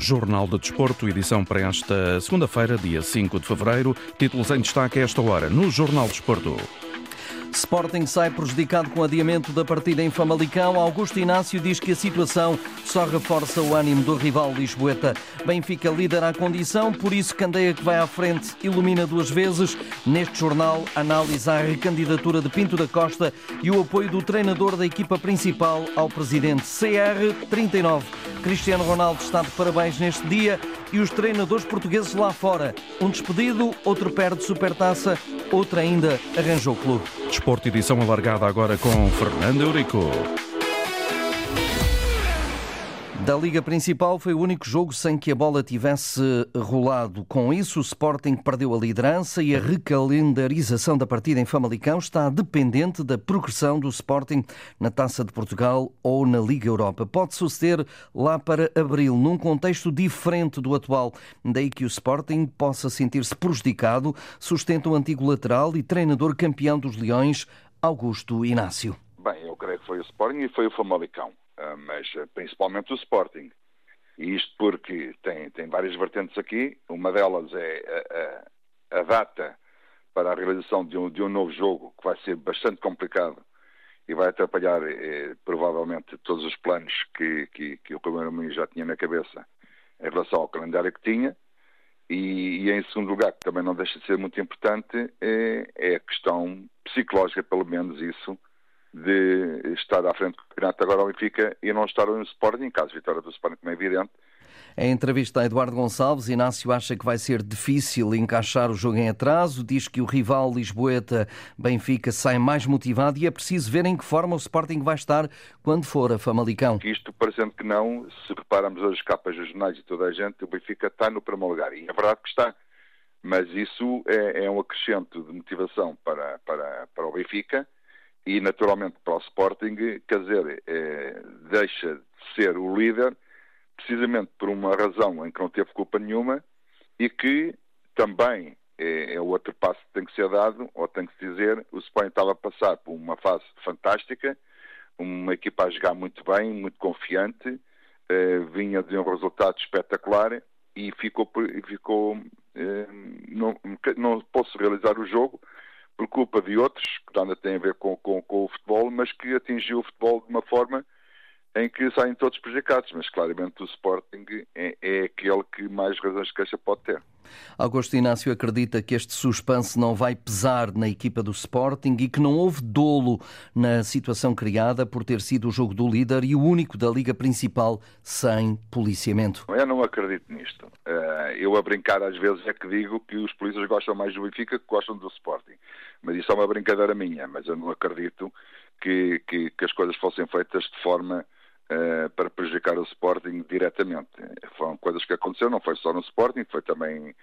Jornal de Desporto, edição para esta segunda-feira, dia 5 de fevereiro. Títulos em destaque a esta hora no Jornal de Desporto. Sporting sai prejudicado com o adiamento da partida em Famalicão. Augusto Inácio diz que a situação só reforça o ânimo do rival Lisboeta. Benfica líder à condição, por isso Candeia que vai à frente ilumina duas vezes. Neste jornal, análise à recandidatura de Pinto da Costa e o apoio do treinador da equipa principal ao presidente CR39. Cristiano Ronaldo está de parabéns neste dia e os treinadores portugueses lá fora. Um despedido, outro perde supertaça, outro ainda arranjou clube. Desporto edição alargada agora com Fernando Eurico. Da Liga Principal foi o único jogo sem que a bola tivesse rolado. Com isso, o Sporting perdeu a liderança e a recalendarização da partida em Famalicão está dependente da progressão do Sporting na Taça de Portugal ou na Liga Europa. Pode suceder lá para abril, num contexto diferente do atual. Daí que o Sporting possa sentir-se prejudicado, sustenta o antigo lateral e treinador campeão dos Leões, Augusto Inácio. Bem, eu creio que foi o Sporting e foi o Famalicão. Ah, mas ah, principalmente o Sporting. E isto porque tem, tem várias vertentes aqui. Uma delas é a, a, a data para a realização de um, de um, novo jogo, que vai ser bastante complicado e vai atrapalhar eh, provavelmente todos os planos que, que, que o Primeiro-Ministro já tinha na cabeça em relação ao calendário que tinha. E, e, em segundo lugar, que também não deixa de ser muito importante, é, é a questão psicológica, pelo menos isso, de estar à frente do campeonato agora ao Benfica e não estar no Sporting, em caso de vitória do Sporting, como é evidente. Em entrevista a Eduardo Gonçalves, Inácio acha que vai ser difícil encaixar o jogo em atraso, diz que o rival Lisboeta Benfica sai mais motivado e é preciso ver em que forma o Sporting vai estar quando for a Famalicão. Isto, parecendo que não, se repararmos as capas dos jornais e toda a gente, o Benfica está no primeiro lugar. E é verdade que está. Mas isso é, é um acrescento de motivação para, para, para o Benfica e naturalmente para o Sporting, quer dizer, é, deixa de ser o líder precisamente por uma razão em que não teve culpa nenhuma e que também é, é outro passo que tem que ser dado, ou tem que se dizer, o Sporting estava a passar por uma fase fantástica, uma equipa a jogar muito bem, muito confiante, é, vinha de um resultado espetacular e ficou, ficou não, não posso realizar o jogo por culpa de outros, que nada tem a ver com, com, com o futebol, mas que atingiu o futebol de uma forma em que saem todos prejudicados, mas claramente o Sporting é, é, aquele que mais razões de queixa pode ter. Augusto Inácio acredita que este suspense não vai pesar na equipa do Sporting e que não houve dolo na situação criada por ter sido o jogo do líder e o único da Liga Principal sem policiamento. Eu não acredito nisto. Eh, eu a brincar às vezes é que digo que os polícias gostam mais do Benfica que gostam do Sporting. Mas isso é uma brincadeira minha, mas eu não acredito que, que, que as coisas fossem feitas de forma uh, para prejudicar o Sporting diretamente. Foram coisas que aconteceram, não foi só no Sporting, foi também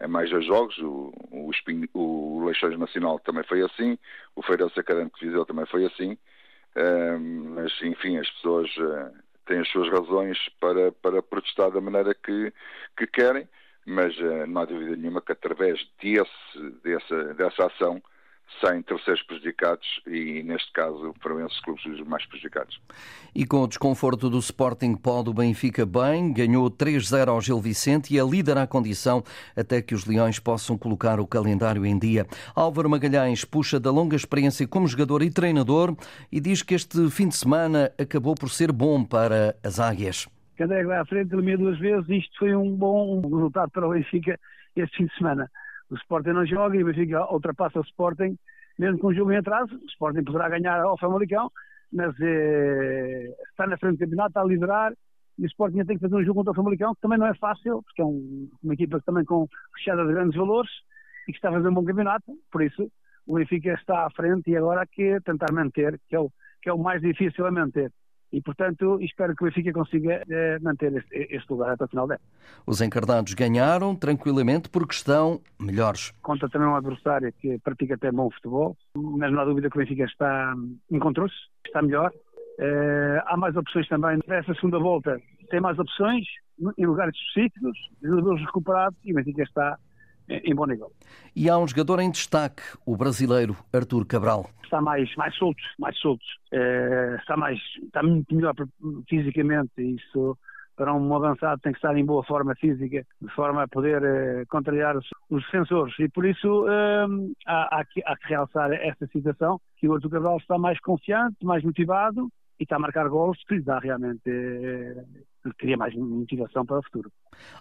em mais dois jogos, o, o, o Leixões Nacional também foi assim, o Feirense Académico de Viseu também foi assim, uh, mas enfim, as pessoas uh, têm as suas razões para, para protestar da maneira que, que querem, mas não há dúvida nenhuma que através desse, dessa, dessa ação sem terceiros prejudicados e, neste caso, foram esses clubes os mais prejudicados. E com o desconforto do Sporting pode o Benfica bem, ganhou 3-0 ao Gil Vicente e é líder à condição até que os Leões possam colocar o calendário em dia. Álvaro Magalhães puxa da longa experiência como jogador e treinador e diz que este fim de semana acabou por ser bom para as Águias. Vai à frente, elimina duas vezes, isto foi um bom resultado para o Benfica este fim de semana o Sporting não joga e o Benfica ultrapassa o Sporting, mesmo com o jogo em atraso, o Sporting poderá ganhar ao Famalicão, mas eh, está na frente do campeonato, está a liderar, e o Sporting tem que fazer um jogo contra o Famalicão, que também não é fácil, porque é um, uma equipa também com recheada de grandes valores e que está a fazer um bom campeonato, por isso o Benfica está à frente e agora que tentar manter, que é o, que é o mais difícil a manter e, portanto, espero que o Benfica consiga eh, manter este, lugar até o final dela. Os encarnados ganharam tranquilamente porque estão melhores. Conta também um adversário que pratica até bom futebol, mas não há dúvida que o Benfica está, encontrou-se, está melhor. Eh, há mais opções também. Nessa segunda volta tem mais opções em lugares específicos, jogadores recuperados e o Benfica está em bom nível. E há um jogador em destaque, o brasileiro Artur Cabral. Está mais, mais solto, mais solto. É, está, mais, está muito melhor fisicamente isso para um avançado tem que estar em boa forma física, de forma a poder eh, contrariar os, os, defensores. E por isso eh, há, há, que, há, que, realçar esta situação, que o Artur Cabral está mais confiante, mais motivado e está a marcar gols que lhe dá realmente eh, cria mais motivação para o futuro.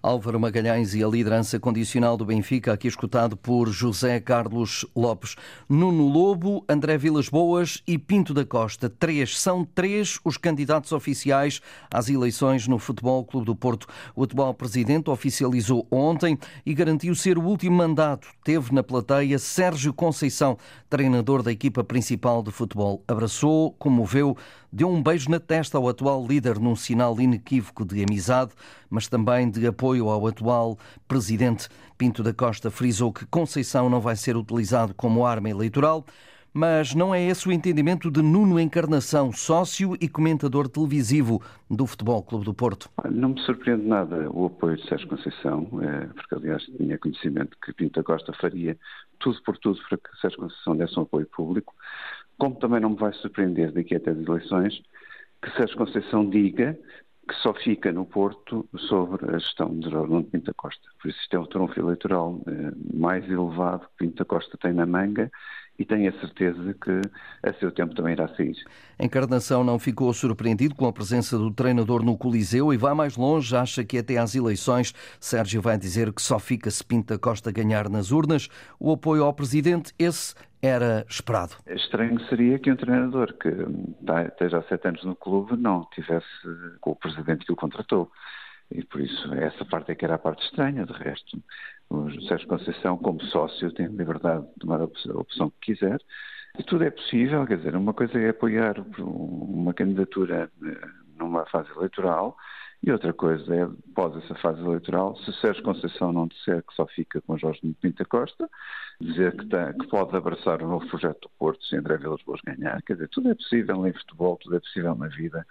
Álvaro Magalhães e a liderança condicional do Benfica, aqui escutado por José Carlos Lopes. Nuno Lobo, André Vilas Boas e Pinto da Costa. Três. São três os candidatos oficiais às eleições no Futebol Clube do Porto. O atual presidente oficializou ontem e garantiu ser o último mandato. Teve na plateia Sérgio Conceição, treinador da equipa principal de futebol. Abraçou, comoveu, deu um beijo na testa ao atual líder num sinal inequívoco de amizade, mas também de apoio ao atual presidente. Pinto da Costa frisou que Conceição não vai ser utilizado como arma eleitoral, mas não é esse o entendimento de Nuno Encarnação, sócio e comentador televisivo do Futebol Clube do Porto. Não me surpreende nada o apoio de Sérgio Conceição, é, porque aliás tinha conhecimento que Pinto da Costa faria tudo por tudo para que Sérgio Conceição desse um apoio público. Como também não me vai surpreender daqui até as eleições que Sérgio Conceição diga que só fica no Porto sobre a gestão de Jorge Pinto Costa. Por isso isto é o trunfo eleitoral eh, mais elevado que Pinto Costa tem na manga e tenho a certeza de que a seu tempo também irá sair. Encarnação não ficou surpreendido com a presença do treinador no Coliseu e vai mais longe, acha que até às eleições Sérgio vai dizer que só fica se Pinto da Costa ganhar nas urnas. O apoio ao presidente, esse era esperado. Estranho seria que um treinador que esteja há sete anos no clube não tivesse com o presidente que o contratou. E por isso, essa parte é que era a parte estranha. De resto, o Sérgio Conceição, como sócio, tem liberdade de tomar a opção que quiser. E tudo é possível, quer dizer, uma coisa é apoiar uma candidatura eh, numa fase eleitoral e outra coisa é, após essa fase eleitoral, se Sérgio Conceição não disser que só fica com Jorge Pinta Costa, dizer que, que pode abraçar o novo projeto do Porto se André Vilas Boas ganhar. Quer dizer, tudo é possível em futebol, tudo é possível na vida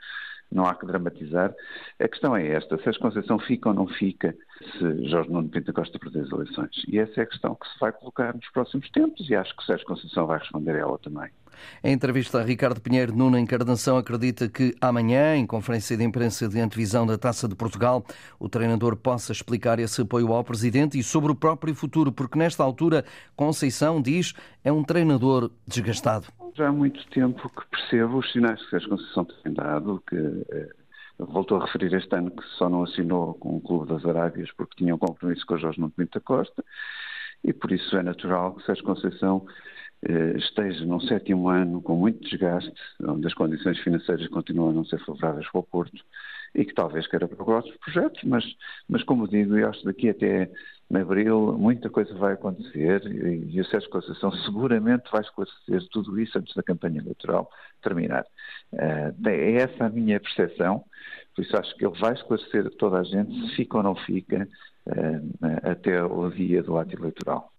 não há que dramatizar. A questão é esta: se a Conceição fica ou não fica se Jorge Nuno Pinto Costa perder as eleições? E essa é a questão que se vai colocar nos próximos tempos e acho que Sérgio Conceição vai responder a ela também. Em entrevista a Ricardo Pinheiro, Nuno Encarnação acredita que amanhã, em conferência de imprensa de antevisão da Taça de Portugal, o treinador possa explicar esse apoio ao presidente e sobre o próprio futuro, porque nesta altura Conceição diz é um treinador desgastado já há muito tempo que percebo os sinais que a Conceição tem dado, que eh, voltou a referir este ano que só não assinou com o Clube das Arábias porque tinha um compromisso com o Jorge Nuno Pinto Costa, e por isso é natural que Sérgio Conceição eh, esteja num sétimo ano com muito desgaste, onde as condições financeiras continuam a não ser favoráveis para o Porto, e que talvez queira procurar outros projetos, mas, mas como digo, eu acho que daqui até em abril muita coisa vai acontecer e, e o Sérgio Conceição seguramente vai esclarecer tudo isso antes da campanha eleitoral terminar. Uh, é essa a minha percepção, por isso acho que ele vai esclarecer toda a gente se fica ou não fica uh, até o dia do ato eleitoral.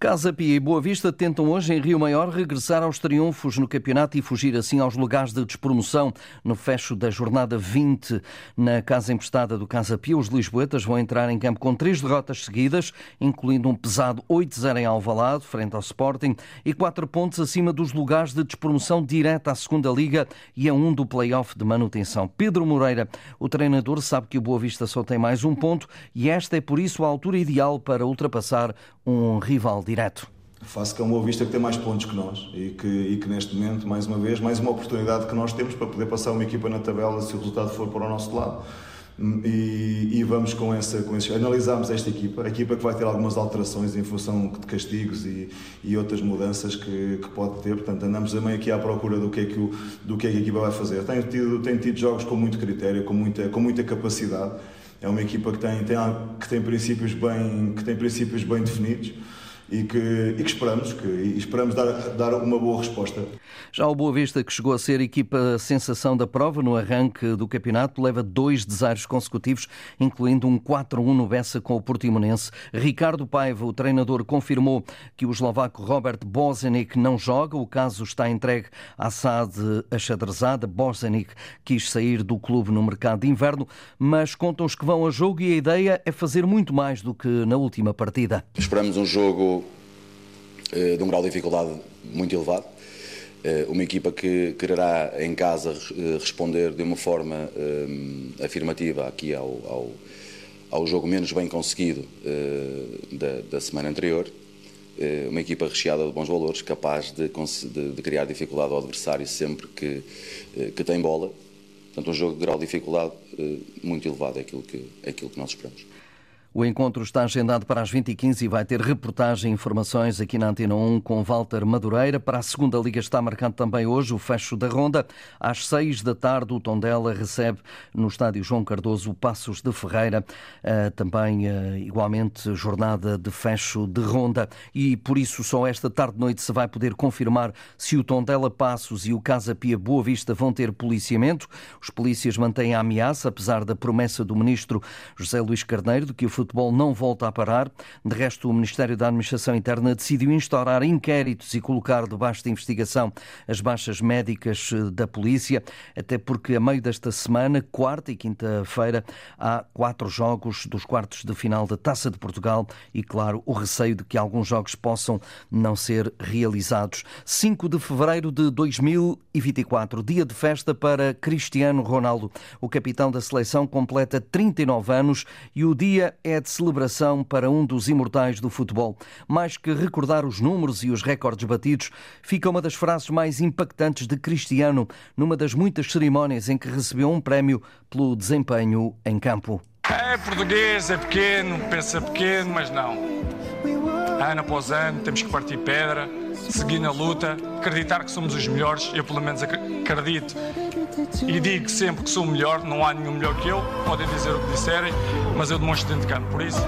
Casa Pia e Boa Vista tentam hoje em Rio Maior regressar aos triunfos no campeonato e fugir assim aos lugares de despromoção no fecho da jornada 20 na Casa Emprestada do Casa Pia. Os lisboetas vão entrar em campo com três derrotas seguidas, incluindo um pesado 8-0 em Alvalade, frente ao Sporting, e quatro pontos acima dos lugares de despromoção direta à segunda Liga e a um do play-off de manutenção. Pedro Moreira, o treinador, sabe que o Boa Vista só tem mais um ponto e esta é por isso a altura ideal para ultrapassar um rival direto. Faço que é um Boa Vista que tem mais pontos que nós e que, e que neste momento, mais uma vez, mais uma oportunidade que nós temos para poder passar uma equipa na tabela se o resultado for para o nosso lado. E, e, vamos com essa, com esse, analisamos esta equipa, a equipa que vai ter algumas alterações em função de castigos e, e outras mudanças que, que, pode ter, portanto andamos também aqui à procura do que é que, o, do que, é que a equipa vai fazer. Tem tido, tem tido jogos com muito critério, com muita, com muita capacidade, é uma equipa que tem, tem, que tem, princípios, bem, que tem princípios bem definidos e que, e que esperamos, que, e esperamos dar, dar uma boa resposta. Já o Boa Vista, que chegou a ser equipa sensação da prova no arranque do campeonato, leva dois desaires consecutivos, incluindo um 4-1 no Bessa com o Portimonense. Ricardo Paiva, o treinador, confirmou que o eslovaco Robert Bozenic não joga. O caso está entregue à SAD achadrezada. Bozenic quis sair do clube no mercado de inverno, mas contam os que vão a jogo e a ideia é fazer muito mais do que na última partida. Esperamos um jogo de um grau de dificuldade muito elevado uma equipa que quererá em casa responder de uma forma afirmativa aqui ao, ao, ao jogo menos bem conseguido da, da semana anterior uma equipa recheada de bons valores, capaz de, de, de, criar dificuldade ao adversário sempre que, que tem bola. Portanto, um jogo de grau de dificuldade muito elevado é aquilo que, é aquilo que nós esperamos. O encontro está agendado para as 20h15 e vai ter reportagem e informações aqui na Antena 1 com Walter Madureira. Para a segunda liga está marcado também hoje o fecho da ronda. Às 6 da tarde, o Tondela recebe no estádio João Cardoso Passos de Ferreira. Eh, também, eh, igualmente, jornada de fecho de ronda. E por isso, só esta tarde-noite se vai poder confirmar se o Tondela Passos e o Casa Pia Boa Vista vão ter policiamento. Os polícias mantêm a ameaça, apesar da promessa do ministro José Luís Carneiro de que o futebol não volta a parar. De resto, o Ministério da Administração Interna decidiu instaurar inquéritos e colocar debaixo de investigação as baixas médicas eh, da polícia, até porque a meio desta semana, quarta e quinta-feira, há quatro jogos dos quartos de final da Taça de Portugal e, claro, o receio de que alguns jogos possam não ser realizados. 5 de fevereiro de 2024, dia de festa para Cristiano Ronaldo. O capitão da seleção completa 39 anos e o dia é de celebração para um dos imortais do futebol. Mais que recordar os números e os recordes batidos, fica uma das frases mais impactantes de Cristiano numa das muitas cerimónias em que recebeu um prémio pelo desempenho em campo. É português, é pequeno, pensa pequeno, mas não. Ano após ano temos que partir pedra, seguir na luta, acreditar que somos os melhores, eu pelo menos acredito e digo sempre que sou o melhor, não há nenhum melhor que eu, podem dizer o que disserem, mas eu demonstro dentro de campo, por isso.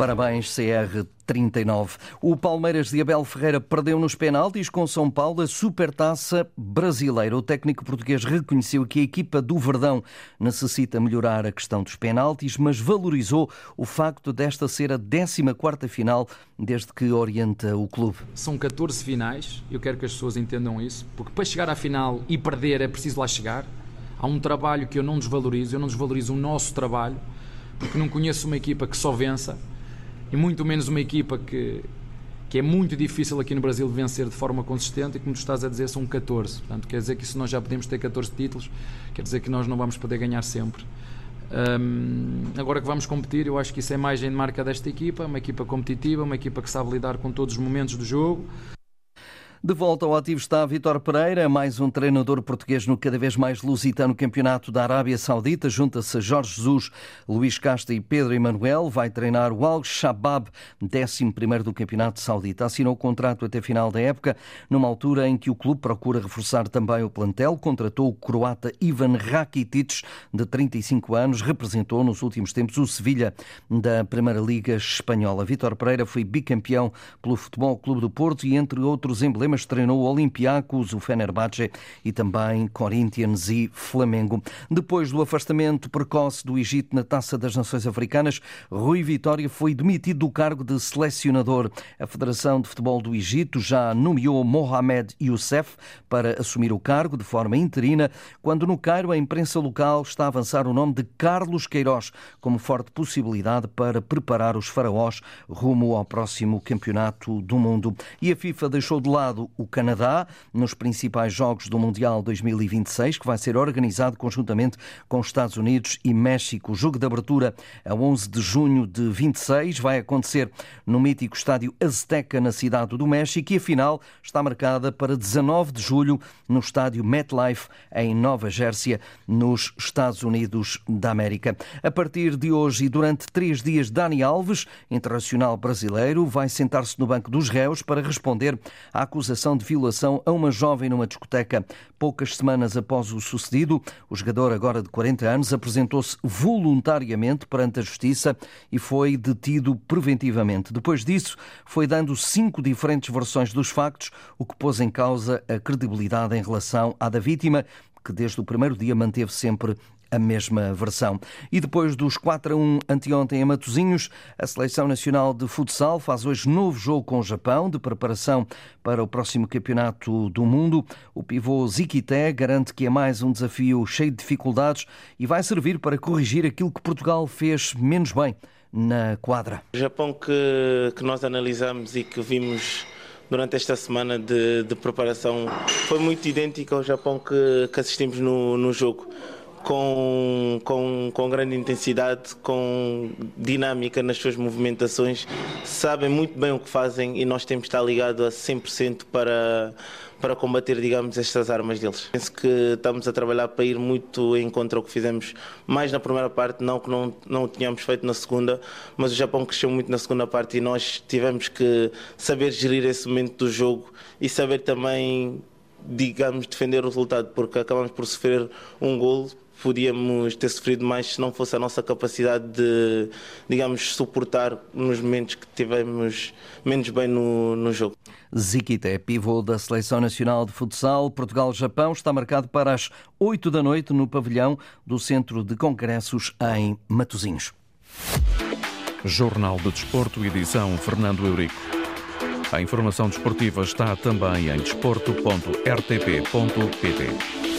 Parabéns, CR39. O Palmeiras de Abel Ferreira perdeu nos penaltis com São Paulo a Supertaça Brasileira. O técnico português reconheceu que a equipa do Verdão necessita melhorar a questão dos penaltis, mas valorizou o facto desta ser a 14ª final desde que orienta o clube. São 14 finais, eu quero que as pessoas entendam isso, porque para chegar à final e perder é preciso lá chegar. Há um trabalho que eu não desvalorizo, eu não desvalorizo o nosso trabalho, porque não conheço uma equipa que só vença e muito menos uma equipa que, que é muito difícil aqui no Brasil vencer de forma consistente e como tu estás a dizer são 14 portanto quer dizer que se nós já podemos ter 14 títulos quer dizer que nós não vamos poder ganhar sempre. Um, agora que vamos competir eu acho que isso é imagem de marca desta equipa uma equipa competitiva, uma equipa que sabe lidar com todos os momentos do jogo de volta ao ativo está Vitor Pereira, mais um treinador português no cada vez mais lusitano campeonato da Arábia Saudita. Junta-se Jorge Jesus, Luís Casta e Pedro Emanuel. Vai treinar o Al-Shabaab, 11 do campeonato saudita. Assinou o contrato até final da época, numa altura em que o clube procura reforçar também o plantel. Contratou o croata Ivan Rakitic, de 35 anos. Representou nos últimos tempos o Sevilha da Primeira Liga Espanhola. Vitor Pereira foi bicampeão pelo Futebol Clube do Porto e, entre outros emblemas, mas treinou o Olympiacos, o Fenerbahçe e também Corinthians e Flamengo. Depois do afastamento precoce do Egito na Taça das Nações Africanas, Rui Vitória foi demitido do cargo de selecionador. A Federação de Futebol do Egito já nomeou Mohamed Youssef para assumir o cargo de forma interina, quando no Cairo a imprensa local está a avançar o nome de Carlos Queiroz como forte possibilidade para preparar os faraós rumo ao próximo Campeonato do Mundo. E a FIFA deixou de lado o Canadá nos principais Jogos do Mundial 2026, que vai ser organizado conjuntamente com os Estados Unidos e México. O jogo de abertura a 11 de junho de 26 vai acontecer no mítico estádio Azteca, na cidade do México, e a final está marcada para 19 de julho no estádio MetLife, em Nova Jersey, nos Estados Unidos da América. A partir de hoje e durante três dias, Dani Alves, internacional brasileiro, vai sentar-se no banco dos réus para responder à acusação acusação de violação a uma jovem numa discoteca. Poucas semanas após o sucedido, o jogador, agora de 40 anos, apresentou-se voluntariamente perante a justiça e foi detido preventivamente. Depois disso, foi dando cinco diferentes versões dos factos, o que pôs em causa a credibilidade em relação à da vítima, que desde o primeiro dia manteve sempre a mesma versão. E depois dos 4 a 1 anteontem em Matosinhos, a Seleção Nacional de Futsal faz hoje novo jogo com o Japão, de preparação para o próximo Campeonato do Mundo. O pivô Zikité garante que é mais um desafio cheio de dificuldades e vai servir para corrigir aquilo que Portugal fez menos bem na quadra. O Japão que, que nós analisamos e que vimos durante esta semana de, de preparação foi muito idêntico ao Japão que, que assistimos no, no jogo com, com, com grande intensidade, com dinâmica nas suas movimentações, sabem muito bem o que fazem e nós temos de estar ligados a 100% para, para combater, digamos, estas armas deles. Penso que estamos a trabalhar para ir muito em contra o que fizemos mais na primeira parte, não que não, não tínhamos feito na segunda, mas o Japão cresceu muito na segunda parte e nós tivemos que saber gerir esse momento do jogo e saber também digamos, defender o resultado, porque acabamos por sofrer um golo podíamos ter sofrido mais se não fosse a nossa capacidade de, digamos, suportar nos momentos que tivemos menos bem no, no jogo. Zikita é pivô da Seleção Nacional de Futsal. Portugal-Japão está marcado para as 8 da noite no pavilhão do Centro de Congressos em Matosinhos. Jornal de Desporto, edição Fernando Eurico. A informação desportiva está também em desporto.rtp.pt.